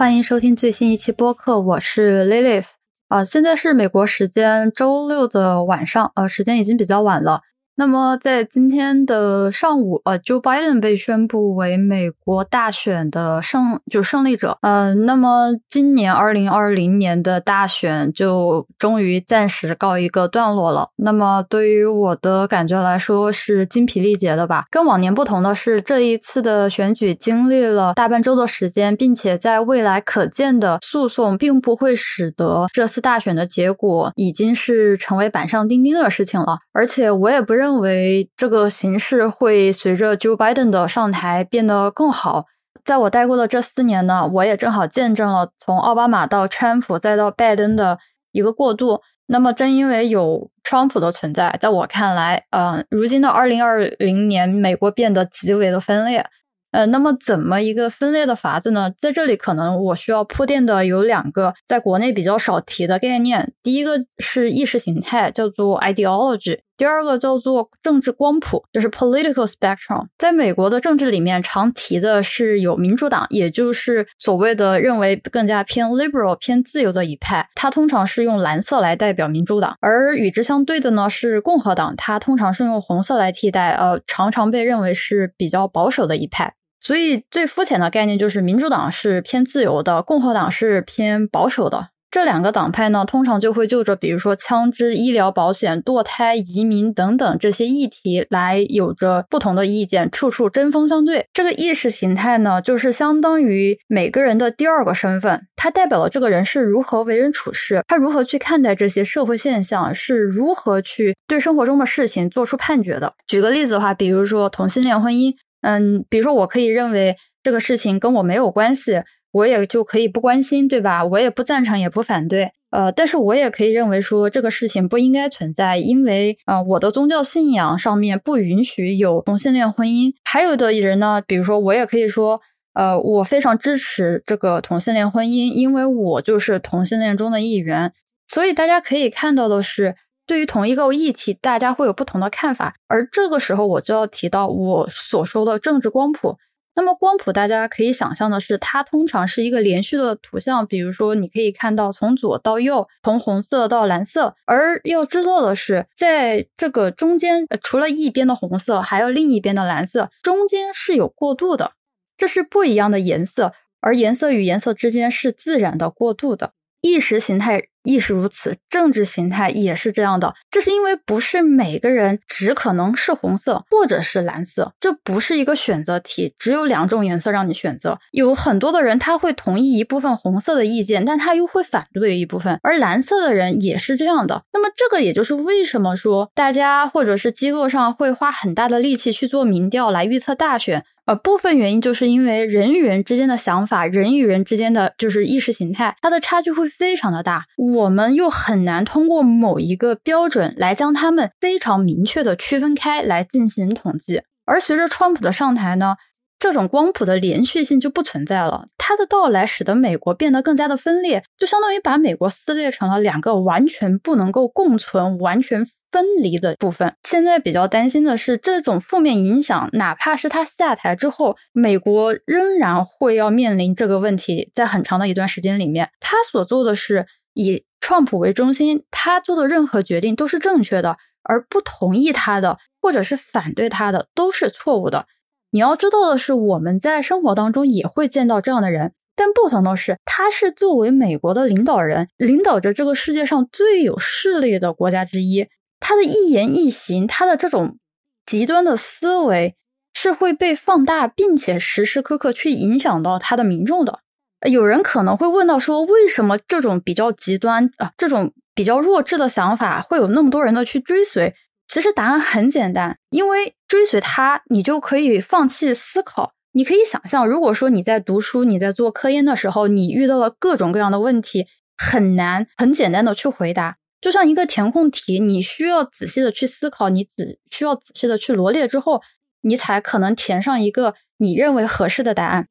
欢迎收听最新一期播客，我是 Lilith。啊，现在是美国时间周六的晚上，呃，时间已经比较晚了。那么在今天的上午，呃，Joe Biden 被宣布为美国大选的胜就胜利者。呃，那么今年二零二零年的大选就终于暂时告一个段落了。那么对于我的感觉来说是精疲力竭的吧。跟往年不同的是，这一次的选举经历了大半周的时间，并且在未来可见的诉讼并不会使得这次大选的结果已经是成为板上钉钉的事情了。而且我也不认。认为这个形势会随着 Joe Biden 的上台变得更好。在我待过的这四年呢，我也正好见证了从奥巴马到川普再到拜登的一个过渡。那么，正因为有川普的存在，在我看来，嗯，如今的二零二零年，美国变得极为的分裂。呃，那么怎么一个分裂的法子呢？在这里可能我需要铺垫的有两个，在国内比较少提的概念。第一个是意识形态，叫做 ideology；第二个叫做政治光谱，就是 political spectrum。在美国的政治里面，常提的是有民主党，也就是所谓的认为更加偏 liberal、偏自由的一派，它通常是用蓝色来代表民主党；而与之相对的呢是共和党，它通常是用红色来替代，呃，常常被认为是比较保守的一派。所以最肤浅的概念就是，民主党是偏自由的，共和党是偏保守的。这两个党派呢，通常就会就着比如说枪支、医疗保险、堕胎、移民等等这些议题来有着不同的意见，处处针锋相对。这个意识形态呢，就是相当于每个人的第二个身份，它代表了这个人是如何为人处事，他如何去看待这些社会现象，是如何去对生活中的事情做出判决的。举个例子的话，比如说同性恋婚姻。嗯，比如说，我可以认为这个事情跟我没有关系，我也就可以不关心，对吧？我也不赞成，也不反对。呃，但是我也可以认为说这个事情不应该存在，因为呃，我的宗教信仰上面不允许有同性恋婚姻。还有的人呢，比如说，我也可以说，呃，我非常支持这个同性恋婚姻，因为我就是同性恋中的一员。所以大家可以看到的是。对于同一个议题，大家会有不同的看法，而这个时候我就要提到我所说的政治光谱。那么光谱，大家可以想象的是，它通常是一个连续的图像，比如说你可以看到从左到右，从红色到蓝色。而要知道的是，在这个中间，除了一边的红色，还有另一边的蓝色，中间是有过渡的，这是不一样的颜色，而颜色与颜色之间是自然的过渡的。意识形态亦是如此，政治形态也是这样的。这是因为不是每个人只可能是红色或者是蓝色，这不是一个选择题，只有两种颜色让你选择。有很多的人他会同意一部分红色的意见，但他又会反对一部分，而蓝色的人也是这样的。那么这个也就是为什么说大家或者是机构上会花很大的力气去做民调来预测大选。呃，部分原因就是因为人与人之间的想法，人与人之间的就是意识形态，它的差距会非常的大，我们又很难通过某一个标准来将他们非常明确的区分开来进行统计。而随着川普的上台呢，这种光谱的连续性就不存在了，它的到来使得美国变得更加的分裂，就相当于把美国撕裂成了两个完全不能够共存、完全。分离的部分，现在比较担心的是，这种负面影响，哪怕是他下台之后，美国仍然会要面临这个问题，在很长的一段时间里面，他所做的是以川普为中心，他做的任何决定都是正确的，而不同意他的或者是反对他的都是错误的。你要知道的是，我们在生活当中也会见到这样的人，但不同的是，他是作为美国的领导人，领导着这个世界上最有势力的国家之一。他的一言一行，他的这种极端的思维是会被放大，并且时时刻刻去影响到他的民众的。有人可能会问到说，为什么这种比较极端啊，这种比较弱智的想法会有那么多人的去追随？其实答案很简单，因为追随他，你就可以放弃思考。你可以想象，如果说你在读书、你在做科研的时候，你遇到了各种各样的问题，很难很简单的去回答。就像一个填空题，你需要仔细的去思考，你仔需要仔细的去罗列之后，你才可能填上一个你认为合适的答案。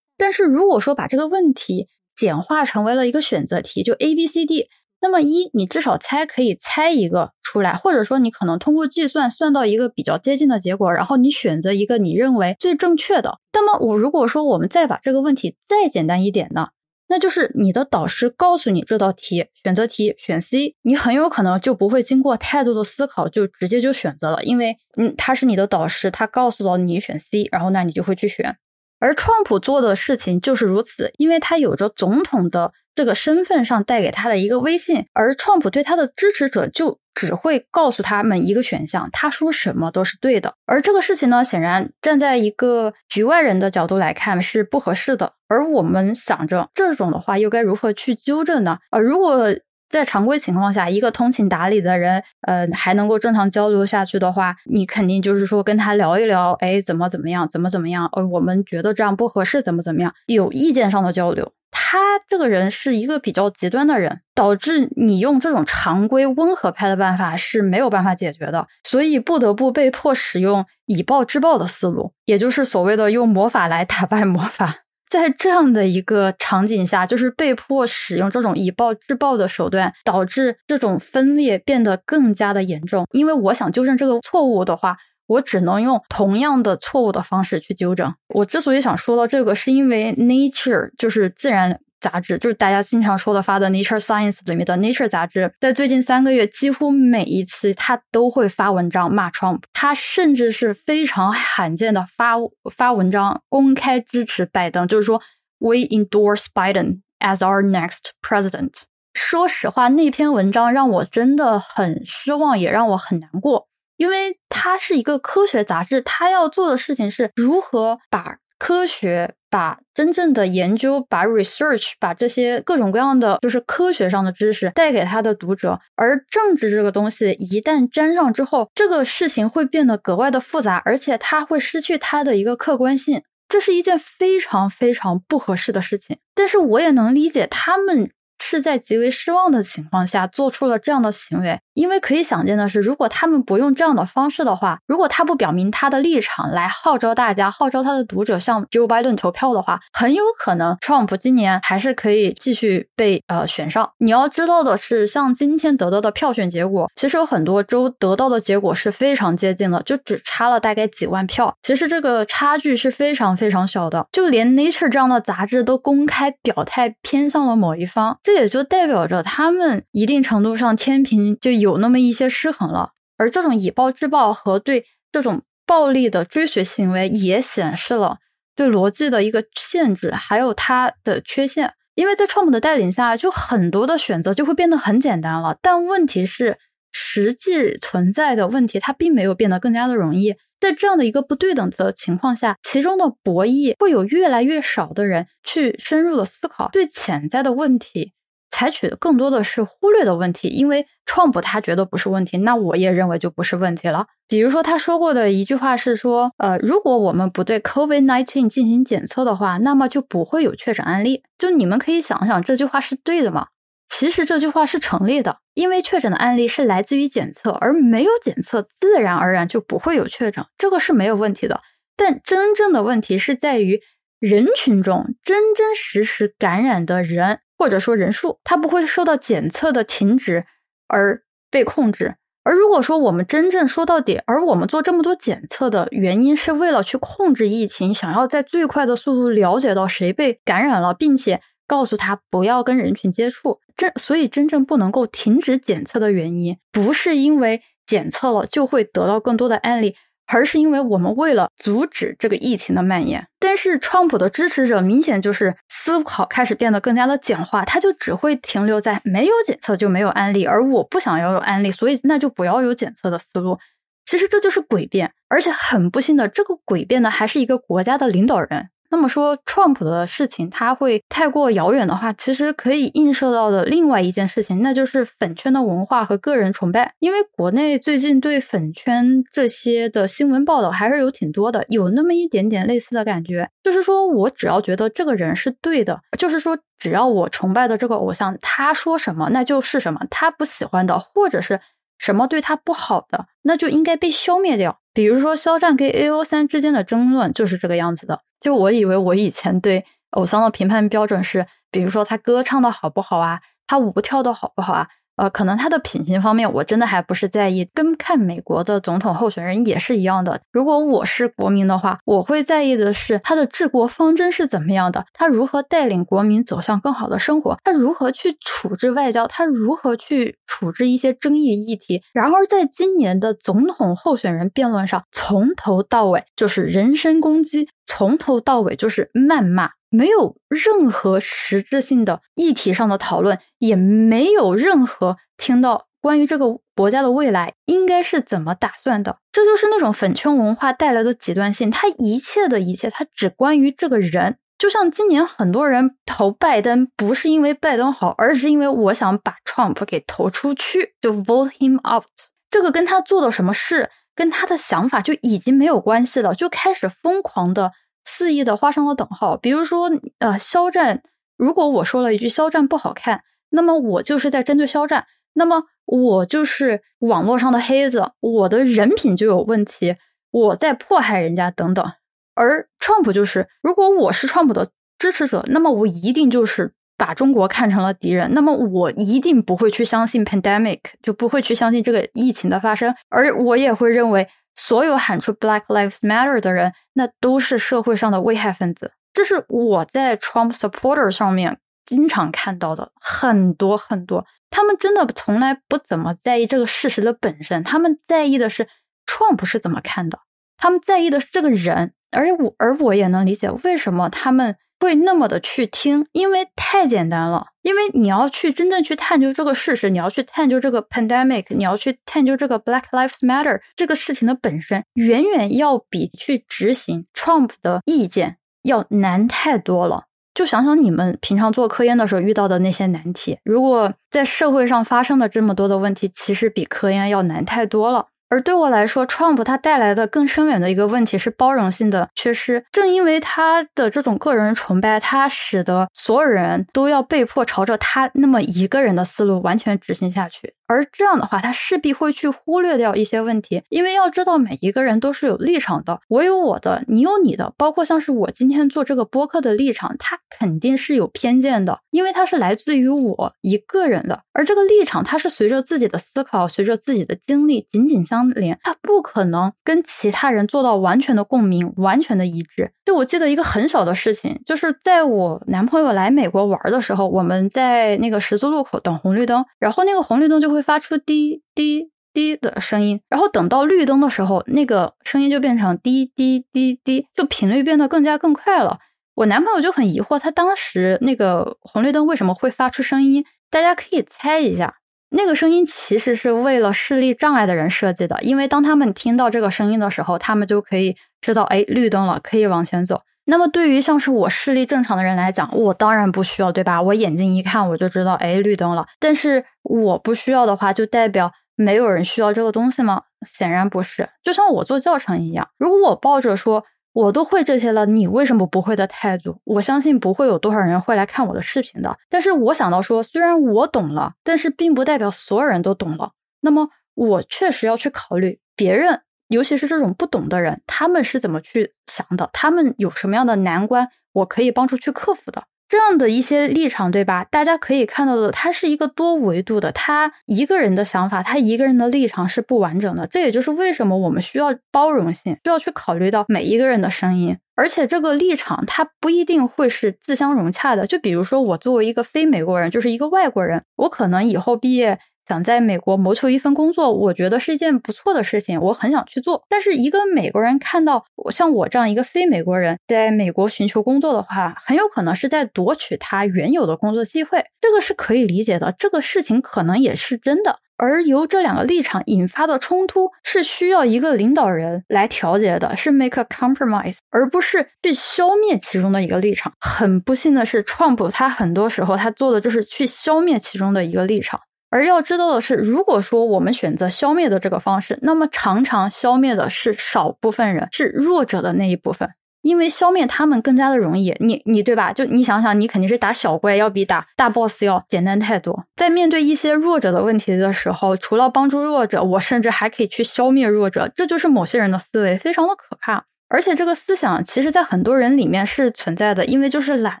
但是如果说把这个问题简化成为了一个选择题，就 A、B、C、D，那么一你至少猜可以猜一个出来，或者说你可能通过计算算到一个比较接近的结果，然后你选择一个你认为最正确的。那么我如果说我们再把这个问题再简单一点呢？那就是你的导师告诉你这道题，选择题选 C，你很有可能就不会经过太多的思考就直接就选择了，因为嗯他是你的导师，他告诉了你选 C，然后那你就会去选。而川普做的事情就是如此，因为他有着总统的这个身份上带给他的一个威信，而川普对他的支持者就只会告诉他们一个选项，他说什么都是对的。而这个事情呢，显然站在一个局外人的角度来看是不合适的。而我们想着这种的话又该如何去纠正呢？呃，如果在常规情况下，一个通情达理的人，呃，还能够正常交流下去的话，你肯定就是说跟他聊一聊，哎，怎么怎么样，怎么怎么样，呃，我们觉得这样不合适，怎么怎么样，有意见上的交流。他这个人是一个比较极端的人，导致你用这种常规温和派的办法是没有办法解决的，所以不得不被迫使用以暴制暴的思路，也就是所谓的用魔法来打败魔法。在这样的一个场景下，就是被迫使用这种以暴制暴的手段，导致这种分裂变得更加的严重。因为我想纠正这个错误的话，我只能用同样的错误的方式去纠正。我之所以想说到这个，是因为 Nature 就是自然。杂志就是大家经常说的发的《Nature Science》里面的《Nature》杂志，在最近三个月，几乎每一次他都会发文章骂 Trump，他甚至是非常罕见的发发文章公开支持拜登，就是说 We endorse Biden as our next president。说实话，那篇文章让我真的很失望，也让我很难过，因为它是一个科学杂志，它要做的事情是如何把科学。把真正的研究，把 research，把这些各种各样的就是科学上的知识带给他的读者，而政治这个东西一旦沾上之后，这个事情会变得格外的复杂，而且它会失去它的一个客观性，这是一件非常非常不合适的事情。但是我也能理解他们。是在极为失望的情况下做出了这样的行为，因为可以想见的是，如果他们不用这样的方式的话，如果他不表明他的立场来号召大家、号召他的读者向 Joe Biden 投票的话，很有可能 Trump 今年还是可以继续被呃选上。你要知道的是，像今天得到的票选结果，其实有很多州得到的结果是非常接近的，就只差了大概几万票。其实这个差距是非常非常小的，就连 Nature 这样的杂志都公开表态偏向了某一方，这也也就代表着他们一定程度上天平就有那么一些失衡了，而这种以暴制暴和对这种暴力的追随行为，也显示了对逻辑的一个限制，还有它的缺陷。因为在川普的带领下，就很多的选择就会变得很简单了，但问题是，实际存在的问题它并没有变得更加的容易。在这样的一个不对等的情况下，其中的博弈会有越来越少的人去深入的思考对潜在的问题，采取的更多的是忽略的问题。因为创普他觉得不是问题，那我也认为就不是问题了。比如说他说过的一句话是说，呃，如果我们不对 COVID-19 进行检测的话，那么就不会有确诊案例。就你们可以想想，这句话是对的吗？其实这句话是成立的，因为确诊的案例是来自于检测，而没有检测，自然而然就不会有确诊，这个是没有问题的。但真正的问题是在于人群中真真实实感染的人，或者说人数，它不会受到检测的停止而被控制。而如果说我们真正说到底，而我们做这么多检测的原因是为了去控制疫情，想要在最快的速度了解到谁被感染了，并且。告诉他不要跟人群接触，真所以真正不能够停止检测的原因，不是因为检测了就会得到更多的案例，而是因为我们为了阻止这个疫情的蔓延。但是，川普的支持者明显就是思考开始变得更加的简化，他就只会停留在没有检测就没有案例，而我不想要有案例，所以那就不要有检测的思路。其实这就是诡辩，而且很不幸的，这个诡辩呢还是一个国家的领导人。那么说，Trump 的事情他会太过遥远的话，其实可以映射到的另外一件事情，那就是粉圈的文化和个人崇拜。因为国内最近对粉圈这些的新闻报道还是有挺多的，有那么一点点类似的感觉，就是说我只要觉得这个人是对的，就是说只要我崇拜的这个偶像他说什么那就是什么，他不喜欢的或者是什么对他不好的，那就应该被消灭掉。比如说肖战跟 A O 三之间的争论就是这个样子的。就我以为我以前对偶像的评判标准是，比如说他歌唱的好不好啊，他舞跳的好不好啊，呃，可能他的品行方面我真的还不是在意，跟看美国的总统候选人也是一样的。如果我是国民的话，我会在意的是他的治国方针是怎么样的，他如何带领国民走向更好的生活，他如何去处置外交，他如何去处置一些争议议题。然而，在今年的总统候选人辩论上，从头到尾就是人身攻击，从头到尾就是谩骂。没有任何实质性的议题上的讨论，也没有任何听到关于这个国家的未来应该是怎么打算的。这就是那种粉圈文化带来的极端性。他一切的一切，他只关于这个人。就像今年很多人投拜登，不是因为拜登好，而是因为我想把 Trump 给投出去，就 vote him out。这个跟他做的什么事，跟他的想法就已经没有关系了，就开始疯狂的。肆意的画上了等号，比如说，呃，肖战，如果我说了一句肖战不好看，那么我就是在针对肖战，那么我就是网络上的黑子，我的人品就有问题，我在迫害人家等等。而 Trump 就是，如果我是 Trump 的支持者，那么我一定就是把中国看成了敌人，那么我一定不会去相信 pandemic，就不会去相信这个疫情的发生，而我也会认为。所有喊出 Black Lives Matter 的人，那都是社会上的危害分子。这是我在 Trump supporter 上面经常看到的很多很多。他们真的从来不怎么在意这个事实的本身，他们在意的是 Trump 是怎么看的，他们在意的是这个人。而我，而我也能理解为什么他们。会那么的去听，因为太简单了。因为你要去真正去探究这个事实，你要去探究这个 pandemic，你要去探究这个 Black Lives Matter 这个事情的本身，远远要比去执行 Trump 的意见要难太多了。就想想你们平常做科研的时候遇到的那些难题，如果在社会上发生的这么多的问题，其实比科研要难太多了。而对我来说，Trump 他带来的更深远的一个问题是包容性的缺失。正因为他的这种个人崇拜，他使得所有人都要被迫朝着他那么一个人的思路完全执行下去。而这样的话，他势必会去忽略掉一些问题，因为要知道每一个人都是有立场的，我有我的，你有你的，包括像是我今天做这个播客的立场，它肯定是有偏见的，因为它是来自于我一个人的，而这个立场它是随着自己的思考，随着自己的经历紧紧相连，它不可能跟其他人做到完全的共鸣，完全的一致。就我记得一个很小的事情，就是在我男朋友来美国玩的时候，我们在那个十字路口等红绿灯，然后那个红绿灯就会。发出滴滴滴的声音，然后等到绿灯的时候，那个声音就变成滴滴滴滴，就频率变得更加更快了。我男朋友就很疑惑，他当时那个红绿灯为什么会发出声音？大家可以猜一下，那个声音其实是为了视力障碍的人设计的，因为当他们听到这个声音的时候，他们就可以知道，哎，绿灯了，可以往前走。那么对于像是我视力正常的人来讲，我当然不需要，对吧？我眼睛一看我就知道，哎，绿灯了。但是我不需要的话，就代表没有人需要这个东西吗？显然不是。就像我做教程一样，如果我抱着说我都会这些了，你为什么不会的态度，我相信不会有多少人会来看我的视频的。但是我想到说，虽然我懂了，但是并不代表所有人都懂了。那么我确实要去考虑别人。尤其是这种不懂的人，他们是怎么去想的？他们有什么样的难关，我可以帮助去克服的？这样的一些立场，对吧？大家可以看到的，它是一个多维度的，他一个人的想法，他一个人的立场是不完整的。这也就是为什么我们需要包容性，需要去考虑到每一个人的声音，而且这个立场它不一定会是自相融洽的。就比如说，我作为一个非美国人，就是一个外国人，我可能以后毕业。想在美国谋求一份工作，我觉得是一件不错的事情，我很想去做。但是一个美国人看到像我这样一个非美国人在美国寻求工作的话，很有可能是在夺取他原有的工作机会，这个是可以理解的。这个事情可能也是真的。而由这两个立场引发的冲突，是需要一个领导人来调节的，是 make a compromise，而不是去消灭其中的一个立场。很不幸的是，Trump 他很多时候他做的就是去消灭其中的一个立场。而要知道的是，如果说我们选择消灭的这个方式，那么常常消灭的是少部分人，是弱者的那一部分，因为消灭他们更加的容易。你你对吧？就你想想，你肯定是打小怪要比打大 boss 要简单太多。在面对一些弱者的问题的时候，除了帮助弱者，我甚至还可以去消灭弱者，这就是某些人的思维，非常的可怕。而且这个思想其实，在很多人里面是存在的，因为就是懒，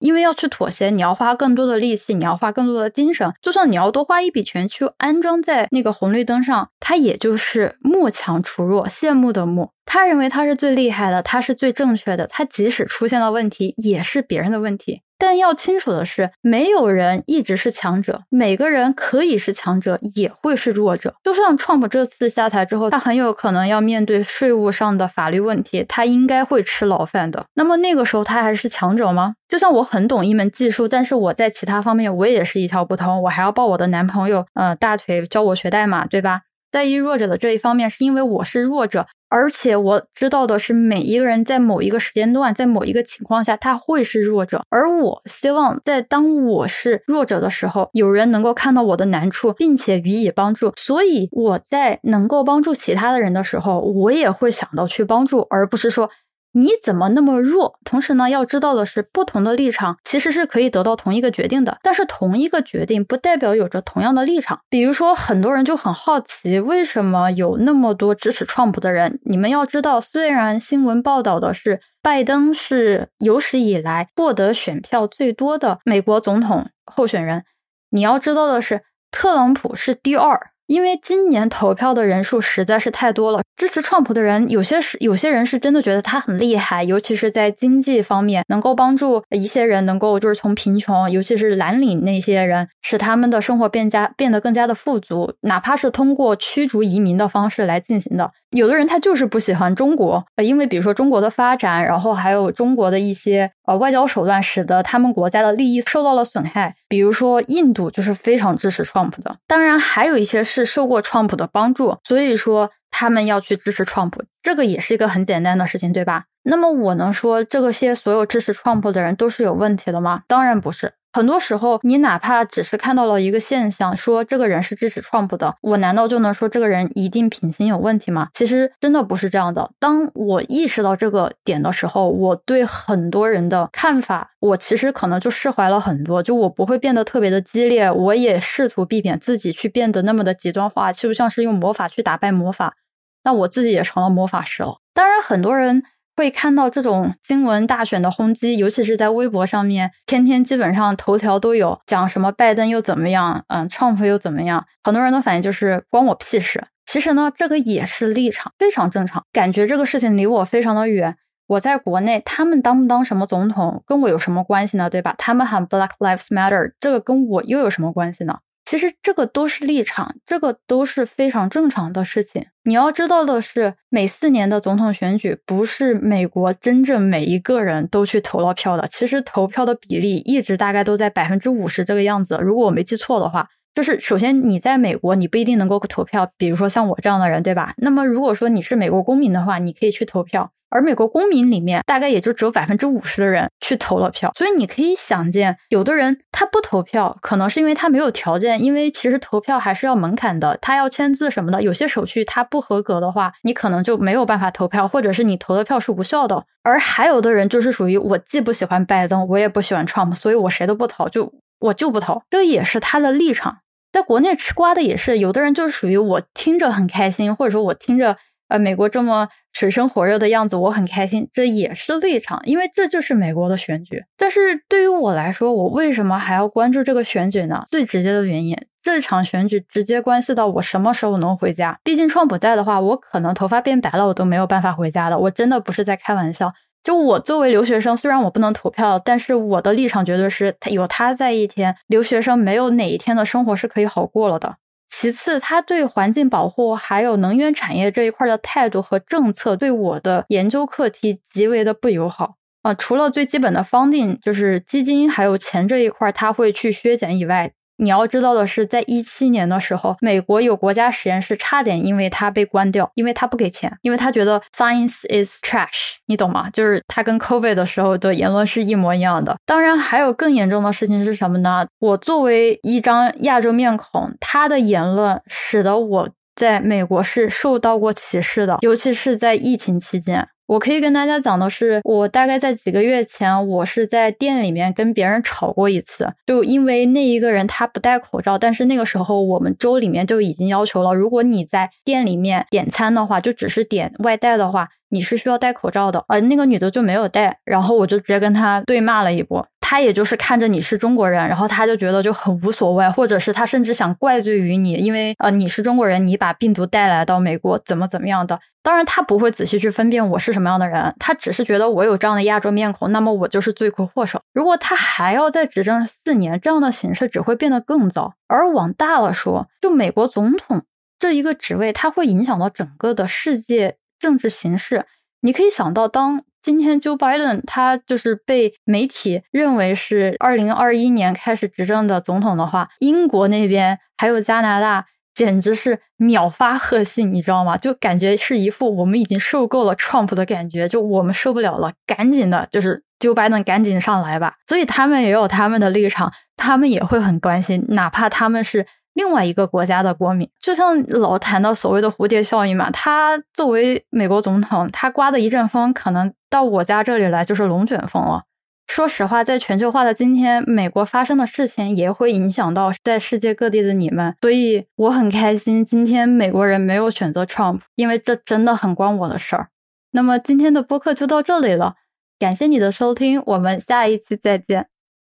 因为要去妥协，你要花更多的力气，你要花更多的精神，就算你要多花一笔钱去安装在那个红绿灯上，他也就是慕强除弱，羡慕的慕。他认为他是最厉害的，他是最正确的，他即使出现了问题，也是别人的问题。但要清楚的是，没有人一直是强者，每个人可以是强者，也会是弱者。就像 Trump 这次下台之后，他很有可能要面对税务上的法律问题，他应该会吃牢饭的。那么那个时候他还是强者吗？就像我很懂一门技术，但是我在其他方面我也是一窍不通，我还要抱我的男朋友呃大腿教我学代码，对吧？在意弱者的这一方面，是因为我是弱者。而且我知道的是，每一个人在某一个时间段，在某一个情况下，他会是弱者。而我希望在当我是弱者的时候，有人能够看到我的难处，并且予以帮助。所以我在能够帮助其他的人的时候，我也会想到去帮助，而不是说。你怎么那么弱？同时呢，要知道的是，不同的立场其实是可以得到同一个决定的。但是同一个决定不代表有着同样的立场。比如说，很多人就很好奇，为什么有那么多支持川普的人？你们要知道，虽然新闻报道的是拜登是有史以来获得选票最多的美国总统候选人，你要知道的是，特朗普是第二。因为今年投票的人数实在是太多了，支持川普的人有些是有些人是真的觉得他很厉害，尤其是在经济方面能够帮助一些人能够就是从贫穷，尤其是蓝领那些人，使他们的生活变加变得更加的富足，哪怕是通过驱逐移民的方式来进行的。有的人他就是不喜欢中国，呃，因为比如说中国的发展，然后还有中国的一些呃外交手段，使得他们国家的利益受到了损害。比如说印度就是非常支持 Trump 的，当然还有一些是受过 Trump 的帮助，所以说他们要去支持 Trump，这个也是一个很简单的事情，对吧？那么我能说这个些所有支持 Trump 的人都是有问题的吗？当然不是。很多时候，你哪怕只是看到了一个现象，说这个人是支持 Trump 的，我难道就能说这个人一定品行有问题吗？其实真的不是这样的。当我意识到这个点的时候，我对很多人的看法，我其实可能就释怀了很多，就我不会变得特别的激烈，我也试图避免自己去变得那么的极端化，就像是用魔法去打败魔法，那我自己也成了魔法师了。当然，很多人。会看到这种新闻大选的轰击，尤其是在微博上面，天天基本上头条都有讲什么拜登又怎么样，嗯，Trump 又怎么样，很多人的反应就是关我屁事。其实呢，这个也是立场，非常正常。感觉这个事情离我非常的远。我在国内，他们当不当什么总统跟我有什么关系呢？对吧？他们喊 Black Lives Matter，这个跟我又有什么关系呢？其实这个都是立场，这个都是非常正常的事情。你要知道的是，每四年的总统选举不是美国真正每一个人都去投了票的。其实投票的比例一直大概都在百分之五十这个样子。如果我没记错的话，就是首先你在美国，你不一定能够投票。比如说像我这样的人，对吧？那么如果说你是美国公民的话，你可以去投票。而美国公民里面，大概也就只有百分之五十的人去投了票，所以你可以想见，有的人他不投票，可能是因为他没有条件，因为其实投票还是要门槛的，他要签字什么的，有些手续他不合格的话，你可能就没有办法投票，或者是你投的票是无效的。而还有的人就是属于我既不喜欢拜登，我也不喜欢 Trump，所以我谁都不投，就我就不投，这也是他的立场。在国内吃瓜的也是，有的人就是属于我听着很开心，或者说我听着。呃，美国这么水深火热的样子，我很开心，这也是立场，因为这就是美国的选举。但是对于我来说，我为什么还要关注这个选举呢？最直接的原因，这场选举直接关系到我什么时候能回家。毕竟川普在的话，我可能头发变白了，我都没有办法回家的。我真的不是在开玩笑。就我作为留学生，虽然我不能投票，但是我的立场绝对是，他有他在一天，留学生没有哪一天的生活是可以好过了的。其次，他对环境保护还有能源产业这一块的态度和政策，对我的研究课题极为的不友好啊！除了最基本的方定就是基金还有钱这一块，他会去削减以外。你要知道的是，在一七年的时候，美国有国家实验室差点因为他被关掉，因为他不给钱，因为他觉得 science is trash，你懂吗？就是他跟 COVID 的时候的言论是一模一样的。当然，还有更严重的事情是什么呢？我作为一张亚洲面孔，他的言论使得我在美国是受到过歧视的，尤其是在疫情期间。我可以跟大家讲的是，我大概在几个月前，我是在店里面跟别人吵过一次，就因为那一个人他不戴口罩，但是那个时候我们州里面就已经要求了，如果你在店里面点餐的话，就只是点外带的话，你是需要戴口罩的，而那个女的就没有戴，然后我就直接跟她对骂了一波。他也就是看着你是中国人，然后他就觉得就很无所谓，或者是他甚至想怪罪于你，因为呃你是中国人，你把病毒带来到美国，怎么怎么样的。当然他不会仔细去分辨我是什么样的人，他只是觉得我有这样的亚洲面孔，那么我就是罪魁祸首。如果他还要再执政四年，这样的形势只会变得更糟。而往大了说，就美国总统这一个职位，它会影响到整个的世界政治形势。你可以想到，当今天 Joe Biden 他就是被媒体认为是二零二一年开始执政的总统的话，英国那边还有加拿大简直是秒发贺信，你知道吗？就感觉是一副我们已经受够了 Trump 的感觉，就我们受不了了，赶紧的，就是 Joe Biden 赶紧上来吧。所以他们也有他们的立场，他们也会很关心，哪怕他们是。另外一个国家的国民，就像老谈到所谓的蝴蝶效应嘛，他作为美国总统，他刮的一阵风，可能到我家这里来就是龙卷风了。说实话，在全球化的今天，美国发生的事情也会影响到在世界各地的你们，所以我很开心，今天美国人没有选择 Trump，因为这真的很关我的事儿。那么今天的播客就到这里了，感谢你的收听，我们下一期再见。